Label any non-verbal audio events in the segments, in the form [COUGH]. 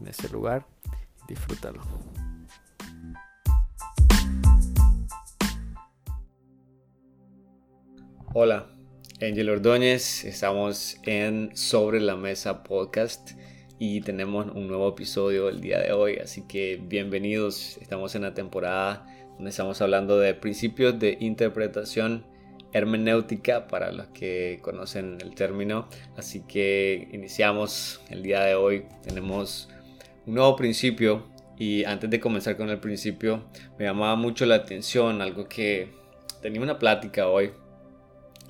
en ese lugar disfrútalo. Hola, Angel Ordóñez, estamos en Sobre la Mesa Podcast y tenemos un nuevo episodio el día de hoy, así que bienvenidos, estamos en la temporada donde estamos hablando de principios de interpretación hermenéutica para los que conocen el término, así que iniciamos el día de hoy, tenemos un nuevo principio y antes de comenzar con el principio me llamaba mucho la atención algo que tenía una plática hoy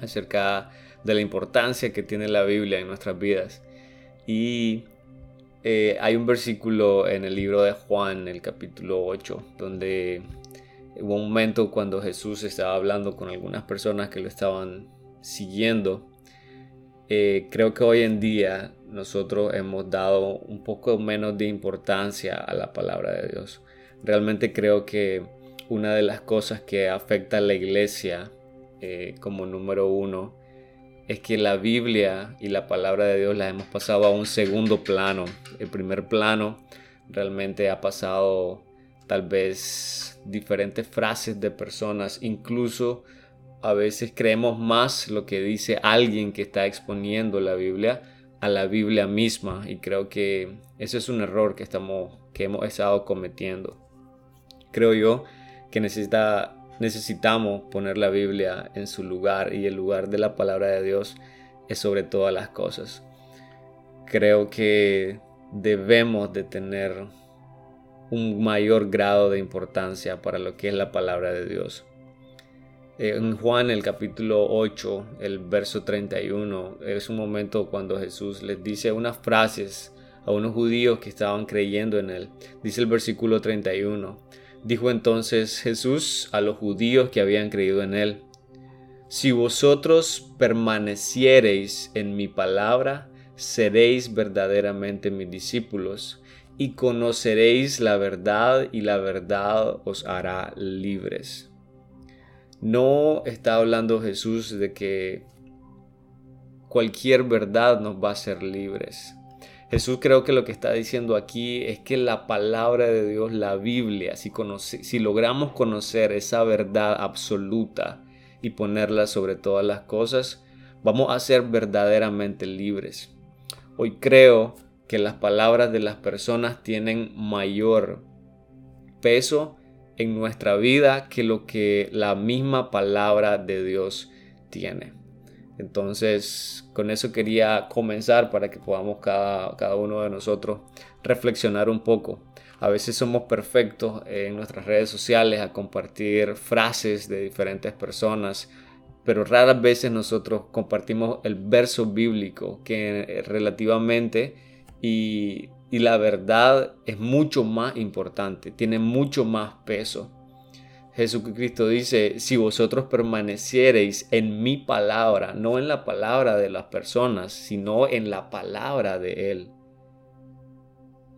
acerca de la importancia que tiene la Biblia en nuestras vidas y eh, hay un versículo en el libro de Juan, el capítulo 8, donde hubo un momento cuando Jesús estaba hablando con algunas personas que lo estaban siguiendo. Eh, creo que hoy en día nosotros hemos dado un poco menos de importancia a la palabra de Dios. Realmente creo que una de las cosas que afecta a la iglesia eh, como número uno es que la Biblia y la palabra de Dios la hemos pasado a un segundo plano. El primer plano realmente ha pasado tal vez diferentes frases de personas, incluso a veces creemos más lo que dice alguien que está exponiendo la Biblia a la Biblia misma y creo que ese es un error que, estamos, que hemos estado cometiendo. Creo yo que necesita, necesitamos poner la Biblia en su lugar y el lugar de la palabra de Dios es sobre todas las cosas. Creo que debemos de tener un mayor grado de importancia para lo que es la palabra de Dios. En Juan el capítulo 8, el verso 31, es un momento cuando Jesús les dice unas frases a unos judíos que estaban creyendo en él. Dice el versículo 31. Dijo entonces Jesús a los judíos que habían creído en él, Si vosotros permaneciereis en mi palabra, seréis verdaderamente mis discípulos, y conoceréis la verdad, y la verdad os hará libres. No está hablando Jesús de que cualquier verdad nos va a hacer libres. Jesús creo que lo que está diciendo aquí es que la palabra de Dios, la Biblia, si, si logramos conocer esa verdad absoluta y ponerla sobre todas las cosas, vamos a ser verdaderamente libres. Hoy creo que las palabras de las personas tienen mayor peso en nuestra vida que lo que la misma palabra de Dios tiene. Entonces, con eso quería comenzar para que podamos cada, cada uno de nosotros reflexionar un poco. A veces somos perfectos en nuestras redes sociales a compartir frases de diferentes personas, pero raras veces nosotros compartimos el verso bíblico que relativamente y y la verdad es mucho más importante, tiene mucho más peso. Jesucristo dice, si vosotros permaneciereis en mi palabra, no en la palabra de las personas, sino en la palabra de Él,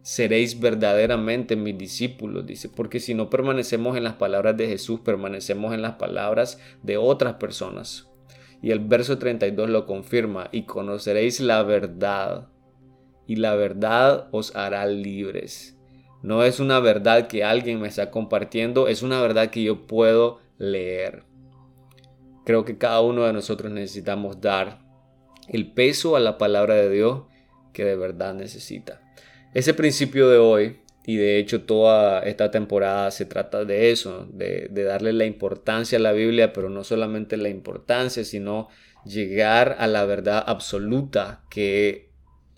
seréis verdaderamente mis discípulos, dice, porque si no permanecemos en las palabras de Jesús, permanecemos en las palabras de otras personas. Y el verso 32 lo confirma, y conoceréis la verdad, y la verdad os hará libres. No es una verdad que alguien me está compartiendo, es una verdad que yo puedo leer. Creo que cada uno de nosotros necesitamos dar el peso a la palabra de Dios que de verdad necesita. Ese principio de hoy, y de hecho toda esta temporada se trata de eso, de, de darle la importancia a la Biblia, pero no solamente la importancia, sino llegar a la verdad absoluta que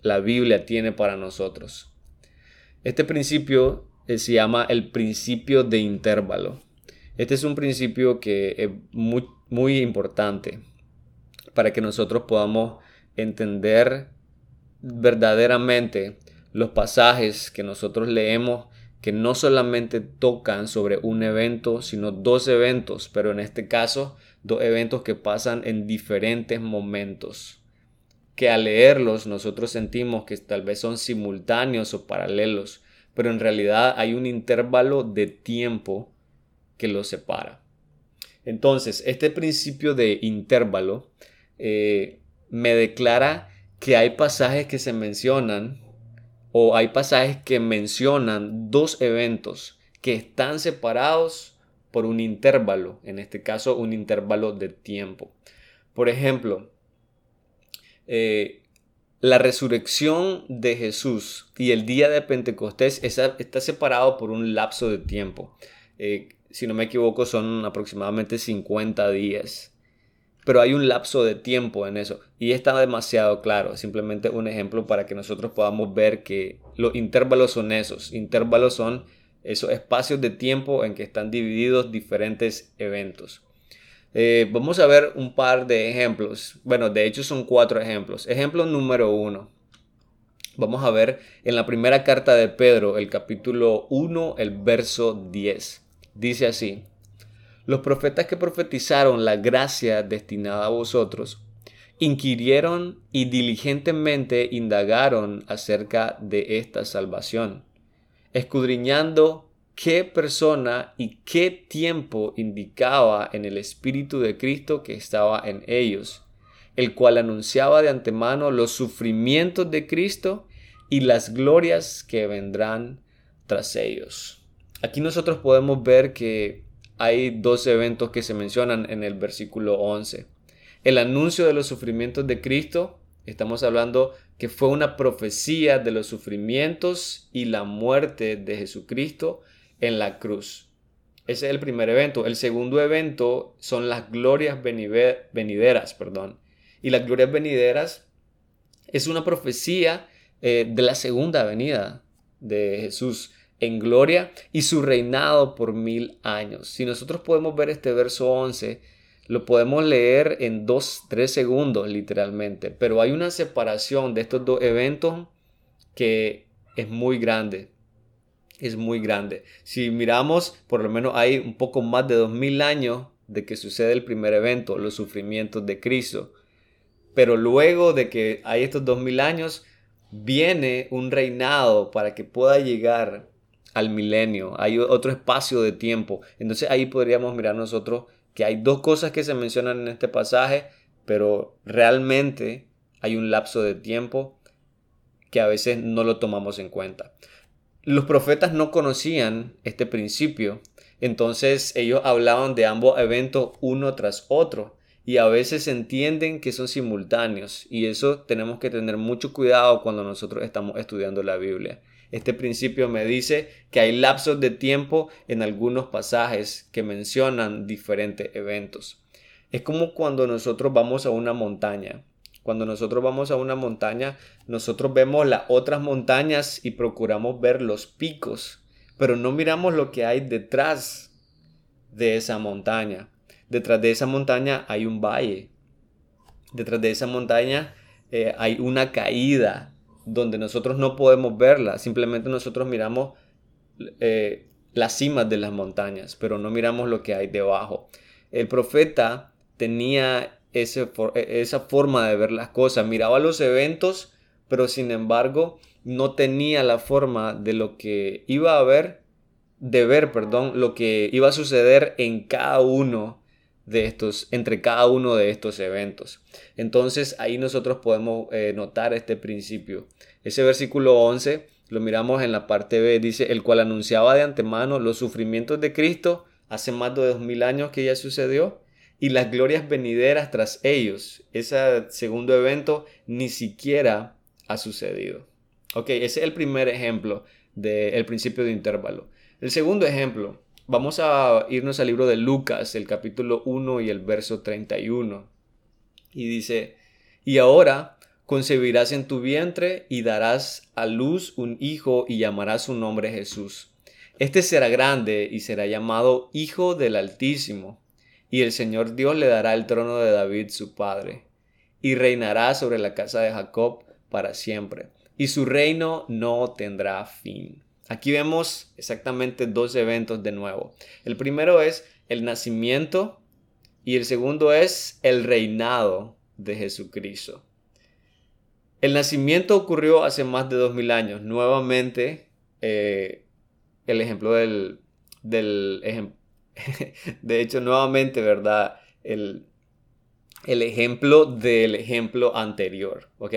la Biblia tiene para nosotros. Este principio eh, se llama el principio de intervalo. Este es un principio que es muy, muy importante para que nosotros podamos entender verdaderamente los pasajes que nosotros leemos que no solamente tocan sobre un evento, sino dos eventos, pero en este caso dos eventos que pasan en diferentes momentos, que al leerlos nosotros sentimos que tal vez son simultáneos o paralelos, pero en realidad hay un intervalo de tiempo que los separa. Entonces, este principio de intervalo eh, me declara que hay pasajes que se mencionan o hay pasajes que mencionan dos eventos que están separados por un intervalo, en este caso un intervalo de tiempo. Por ejemplo, eh, la resurrección de Jesús y el día de Pentecostés está separado por un lapso de tiempo. Eh, si no me equivoco, son aproximadamente 50 días. Pero hay un lapso de tiempo en eso. Y está demasiado claro. Simplemente un ejemplo para que nosotros podamos ver que los intervalos son esos. Intervalos son esos espacios de tiempo en que están divididos diferentes eventos. Eh, vamos a ver un par de ejemplos. Bueno, de hecho son cuatro ejemplos. Ejemplo número uno. Vamos a ver en la primera carta de Pedro, el capítulo 1, el verso 10. Dice así, los profetas que profetizaron la gracia destinada a vosotros, inquirieron y diligentemente indagaron acerca de esta salvación, escudriñando qué persona y qué tiempo indicaba en el Espíritu de Cristo que estaba en ellos, el cual anunciaba de antemano los sufrimientos de Cristo y las glorias que vendrán tras ellos. Aquí nosotros podemos ver que hay dos eventos que se mencionan en el versículo 11. El anuncio de los sufrimientos de Cristo, estamos hablando que fue una profecía de los sufrimientos y la muerte de Jesucristo en la cruz. Ese es el primer evento. El segundo evento son las glorias venideras, perdón. Y las glorias venideras es una profecía eh, de la segunda venida de Jesús en gloria y su reinado por mil años. Si nosotros podemos ver este verso 11, lo podemos leer en dos, tres segundos literalmente, pero hay una separación de estos dos eventos que es muy grande es muy grande. Si miramos, por lo menos hay un poco más de dos mil años de que sucede el primer evento, los sufrimientos de Cristo. Pero luego de que hay estos dos mil años, viene un reinado para que pueda llegar al milenio. Hay otro espacio de tiempo. Entonces ahí podríamos mirar nosotros que hay dos cosas que se mencionan en este pasaje, pero realmente hay un lapso de tiempo que a veces no lo tomamos en cuenta. Los profetas no conocían este principio, entonces ellos hablaban de ambos eventos uno tras otro y a veces entienden que son simultáneos y eso tenemos que tener mucho cuidado cuando nosotros estamos estudiando la Biblia. Este principio me dice que hay lapsos de tiempo en algunos pasajes que mencionan diferentes eventos. Es como cuando nosotros vamos a una montaña cuando nosotros vamos a una montaña, nosotros vemos las otras montañas y procuramos ver los picos, pero no miramos lo que hay detrás de esa montaña. Detrás de esa montaña hay un valle. Detrás de esa montaña eh, hay una caída donde nosotros no podemos verla. Simplemente nosotros miramos eh, las cimas de las montañas, pero no miramos lo que hay debajo. El profeta tenía e, esa forma de ver las cosas. Miraba los eventos, pero sin embargo no tenía la forma de lo que iba a ver, de ver, perdón, lo que iba a suceder en cada uno de estos, entre cada uno de estos eventos. Entonces ahí nosotros podemos eh, notar este principio. Ese versículo 11 lo miramos en la parte B, dice, el cual anunciaba de antemano los sufrimientos de Cristo hace más de dos mil años que ya sucedió y las glorias venideras tras ellos. Ese segundo evento ni siquiera ha sucedido. Ok, ese es el primer ejemplo del principio de intervalo. El segundo ejemplo, vamos a irnos al libro de Lucas, el capítulo 1 y el verso 31. Y dice, y ahora concebirás en tu vientre y darás a luz un hijo y llamarás su nombre Jesús. Este será grande y será llamado Hijo del Altísimo y el Señor Dios le dará el trono de David su padre, y reinará sobre la casa de Jacob para siempre. y su reino no tendrá fin. Aquí vemos exactamente dos eventos de nuevo. El primero es el nacimiento y el segundo es el reinado de Jesucristo. El nacimiento ocurrió hace más de dos mil años. Nuevamente, eh, el ejemplo del, del [LAUGHS] de hecho, nuevamente, ¿verdad? El, el ejemplo del ejemplo anterior, ¿ok?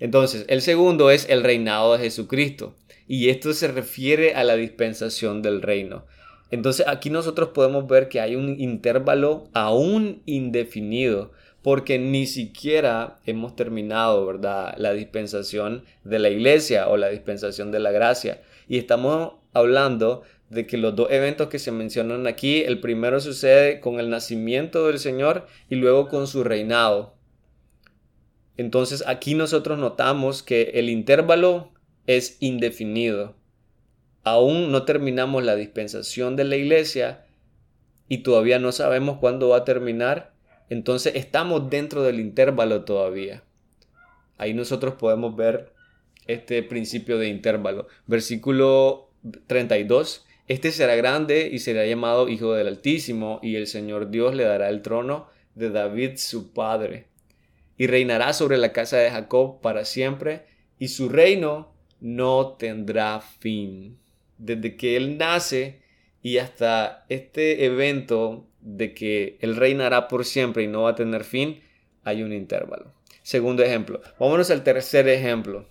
Entonces, el segundo es el reinado de Jesucristo. Y esto se refiere a la dispensación del reino. Entonces, aquí nosotros podemos ver que hay un intervalo aún indefinido porque ni siquiera hemos terminado, ¿verdad? La dispensación de la iglesia o la dispensación de la gracia. Y estamos hablando de que los dos eventos que se mencionan aquí, el primero sucede con el nacimiento del Señor y luego con su reinado. Entonces aquí nosotros notamos que el intervalo es indefinido. Aún no terminamos la dispensación de la iglesia y todavía no sabemos cuándo va a terminar. Entonces estamos dentro del intervalo todavía. Ahí nosotros podemos ver este principio de intervalo. Versículo 32 este será grande y será llamado Hijo del Altísimo, y el Señor Dios le dará el trono de David su padre, y reinará sobre la casa de Jacob para siempre, y su reino no tendrá fin. Desde que él nace y hasta este evento de que él reinará por siempre y no va a tener fin, hay un intervalo. Segundo ejemplo. Vámonos al tercer ejemplo.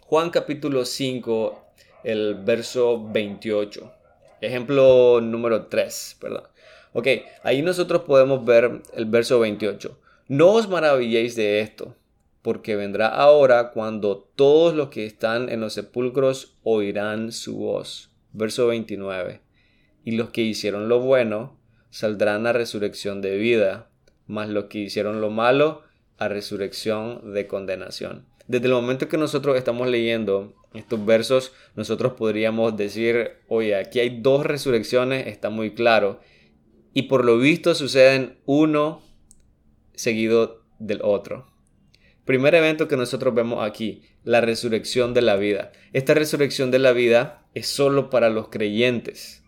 Juan capítulo 5, el verso 28. Ejemplo número 3, perdón. Ok, ahí nosotros podemos ver el verso 28. No os maravilléis de esto, porque vendrá ahora cuando todos los que están en los sepulcros oirán su voz. Verso 29. Y los que hicieron lo bueno saldrán a resurrección de vida, mas los que hicieron lo malo a resurrección de condenación. Desde el momento que nosotros estamos leyendo estos versos, nosotros podríamos decir, oye, aquí hay dos resurrecciones, está muy claro. Y por lo visto suceden uno seguido del otro. Primer evento que nosotros vemos aquí, la resurrección de la vida. Esta resurrección de la vida es solo para los creyentes.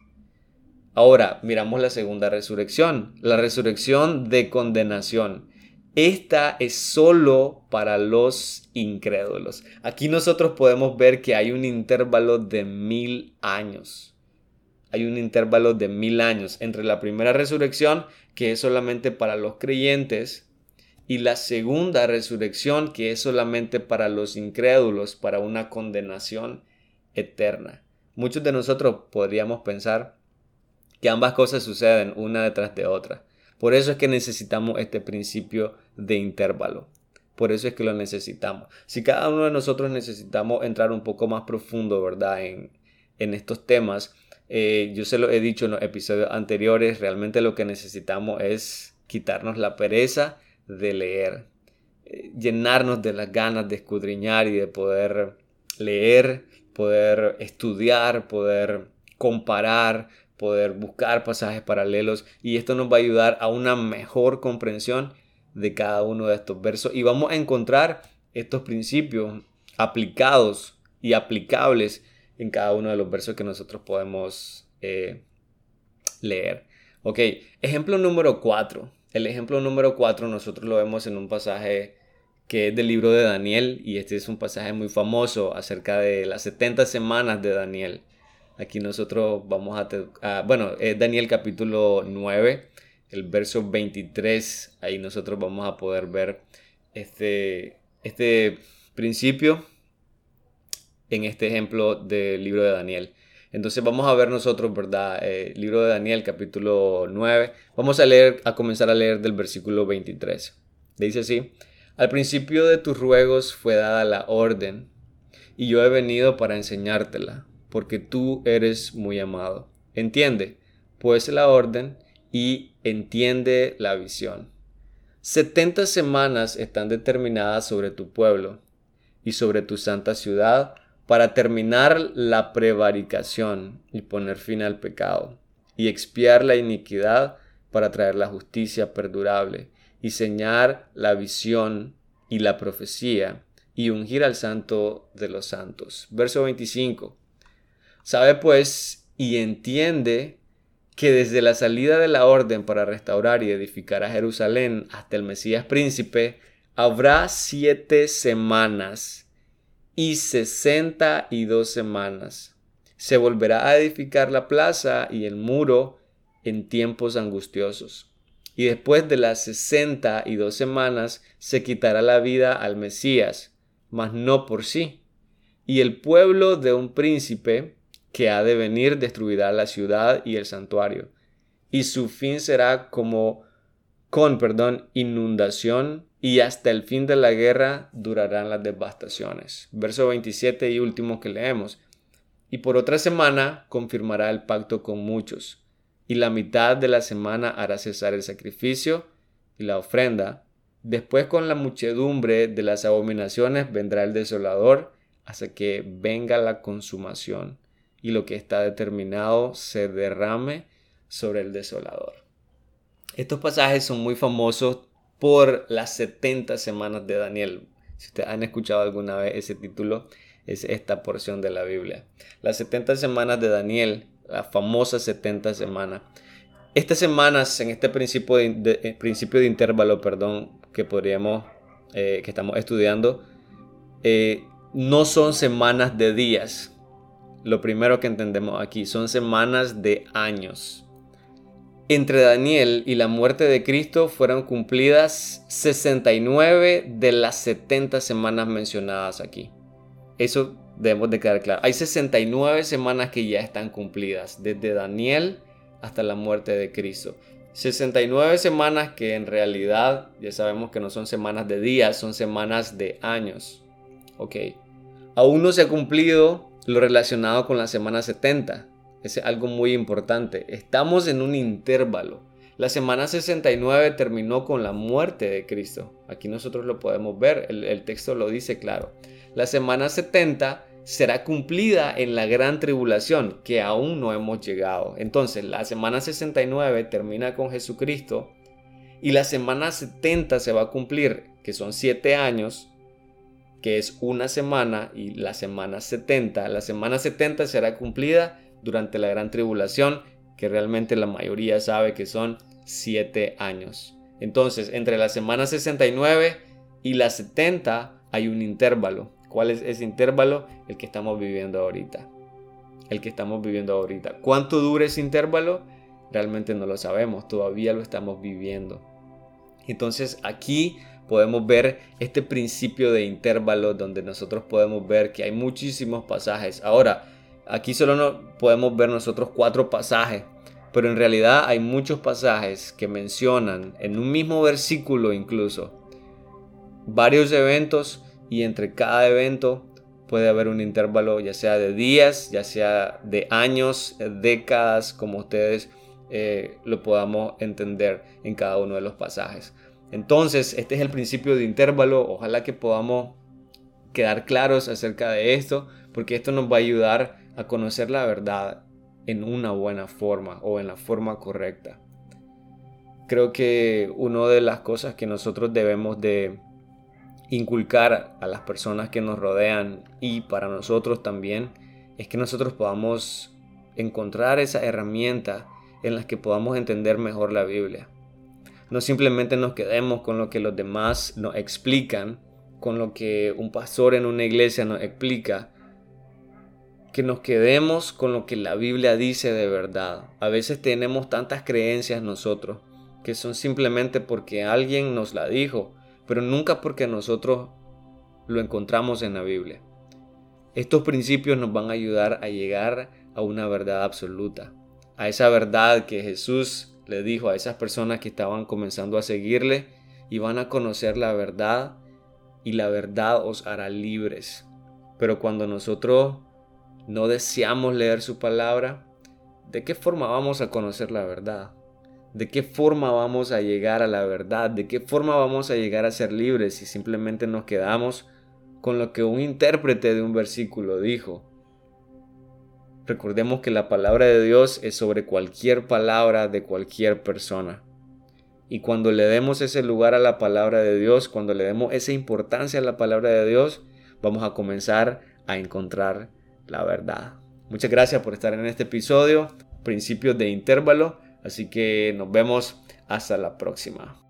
Ahora, miramos la segunda resurrección, la resurrección de condenación. Esta es solo para los incrédulos. Aquí nosotros podemos ver que hay un intervalo de mil años. Hay un intervalo de mil años entre la primera resurrección, que es solamente para los creyentes, y la segunda resurrección, que es solamente para los incrédulos, para una condenación eterna. Muchos de nosotros podríamos pensar que ambas cosas suceden una detrás de otra. Por eso es que necesitamos este principio de intervalo. Por eso es que lo necesitamos. Si cada uno de nosotros necesitamos entrar un poco más profundo, ¿verdad? En, estos temas, eh, yo se lo he dicho en los episodios anteriores, realmente lo que necesitamos es quitarnos la pereza de leer, eh, llenarnos de las ganas de escudriñar y de poder leer, poder estudiar, poder comparar, poder buscar pasajes paralelos y esto nos va a ayudar a una mejor comprensión de cada uno de estos versos y vamos a encontrar estos principios aplicados y aplicables en cada uno de los versos que nosotros podemos eh, leer. Ok, ejemplo número 4. El ejemplo número 4 nosotros lo vemos en un pasaje que es del libro de Daniel y este es un pasaje muy famoso acerca de las 70 semanas de Daniel. Aquí nosotros vamos a, bueno, es Daniel capítulo 9, el verso 23, ahí nosotros vamos a poder ver este, este principio en este ejemplo del libro de Daniel. Entonces vamos a ver nosotros, ¿verdad? El eh, libro de Daniel capítulo 9. Vamos a leer, a comenzar a leer del versículo 23. Dice así, al principio de tus ruegos fue dada la orden, y yo he venido para enseñártela porque tú eres muy amado. Entiende, pues la orden y entiende la visión. Setenta semanas están determinadas sobre tu pueblo y sobre tu santa ciudad para terminar la prevaricación y poner fin al pecado, y expiar la iniquidad para traer la justicia perdurable, y señar la visión y la profecía, y ungir al santo de los santos. Verso 25. Sabe pues y entiende que desde la salida de la orden para restaurar y edificar a Jerusalén hasta el Mesías príncipe, habrá siete semanas y sesenta y dos semanas. Se volverá a edificar la plaza y el muro en tiempos angustiosos. Y después de las sesenta y dos semanas se quitará la vida al Mesías, mas no por sí. Y el pueblo de un príncipe que ha de venir destruirá la ciudad y el santuario. Y su fin será como con, perdón, inundación y hasta el fin de la guerra durarán las devastaciones. Verso 27 y último que leemos. Y por otra semana confirmará el pacto con muchos, y la mitad de la semana hará cesar el sacrificio y la ofrenda. Después con la muchedumbre de las abominaciones vendrá el desolador hasta que venga la consumación y lo que está determinado se derrame sobre el desolador. Estos pasajes son muy famosos por las 70 semanas de Daniel. Si ustedes han escuchado alguna vez ese título, es esta porción de la Biblia. Las 70 semanas de Daniel, la famosa 70 semanas. Estas semanas, en este principio de, eh, principio de intervalo, perdón, que podríamos, eh, que estamos estudiando, eh, no son semanas de días. Lo primero que entendemos aquí son semanas de años. Entre Daniel y la muerte de Cristo fueron cumplidas 69 de las 70 semanas mencionadas aquí. Eso debemos de quedar claro. Hay 69 semanas que ya están cumplidas, desde Daniel hasta la muerte de Cristo. 69 semanas que en realidad ya sabemos que no son semanas de días, son semanas de años. Ok. Aún no se ha cumplido lo relacionado con la semana 70. Es algo muy importante. Estamos en un intervalo. La semana 69 terminó con la muerte de Cristo. Aquí nosotros lo podemos ver, el, texto lo dice claro. La semana 70 será cumplida en la gran tribulación, que aún no hemos llegado. Entonces, la semana 69 termina con Jesucristo y la semana 70 se va a cumplir, que son siete años, que es una semana, y la semana 70. La semana 70 será cumplida durante la gran tribulación, que realmente la mayoría sabe que son siete años. Entonces, entre la semana 69 y la 70 hay un intervalo. ¿Cuál es ese intervalo? El que estamos viviendo ahorita. El que estamos viviendo ahorita. ¿Cuánto dura ese intervalo? Realmente no lo sabemos, todavía lo estamos viviendo. Entonces aquí podemos ver este principio de intervalo donde nosotros podemos ver que hay muchísimos pasajes. Ahora, aquí solo no podemos ver nosotros cuatro pasajes, pero en realidad hay muchos pasajes que mencionan en un mismo versículo incluso varios eventos y entre cada evento puede haber un intervalo ya sea de días, ya sea de años, décadas, como ustedes eh, lo podamos entender en cada uno de los pasajes. Entonces, este es el principio de intervalo. Ojalá que podamos quedar claros acerca de esto, porque esto nos va a ayudar a conocer la verdad en una buena forma o en la forma correcta. Creo que una de las cosas que nosotros debemos de inculcar a las personas que nos rodean y para nosotros también es que nosotros podamos encontrar esa herramienta en la que podamos entender mejor la Biblia. No simplemente nos quedemos con lo que los demás nos explican, con lo que un pastor en una iglesia nos explica, que nos quedemos con lo que la Biblia dice de verdad. A veces tenemos tantas creencias nosotros que son simplemente porque alguien nos la dijo pero nunca porque nosotros lo encontramos en la Biblia. Estos principios nos van a ayudar a llegar a una verdad absoluta, a esa verdad que Jesús le dijo a esas personas que estaban comenzando a seguirle y van a conocer la verdad y la verdad os hará libres. Pero cuando nosotros no deseamos leer su palabra, ¿de qué forma vamos a conocer la verdad? ¿De qué forma vamos a llegar a la verdad? ¿De qué forma vamos a llegar a ser libres si simplemente nos quedamos con lo que un intérprete de un versículo dijo? Recordemos que la palabra de Dios es sobre cualquier palabra de cualquier persona. Y cuando le demos ese lugar a la palabra de Dios, cuando le demos esa importancia a la palabra de Dios, vamos a comenzar a encontrar la verdad. Muchas gracias por estar en este episodio, principios de intervalo, así que nos vemos hasta la próxima.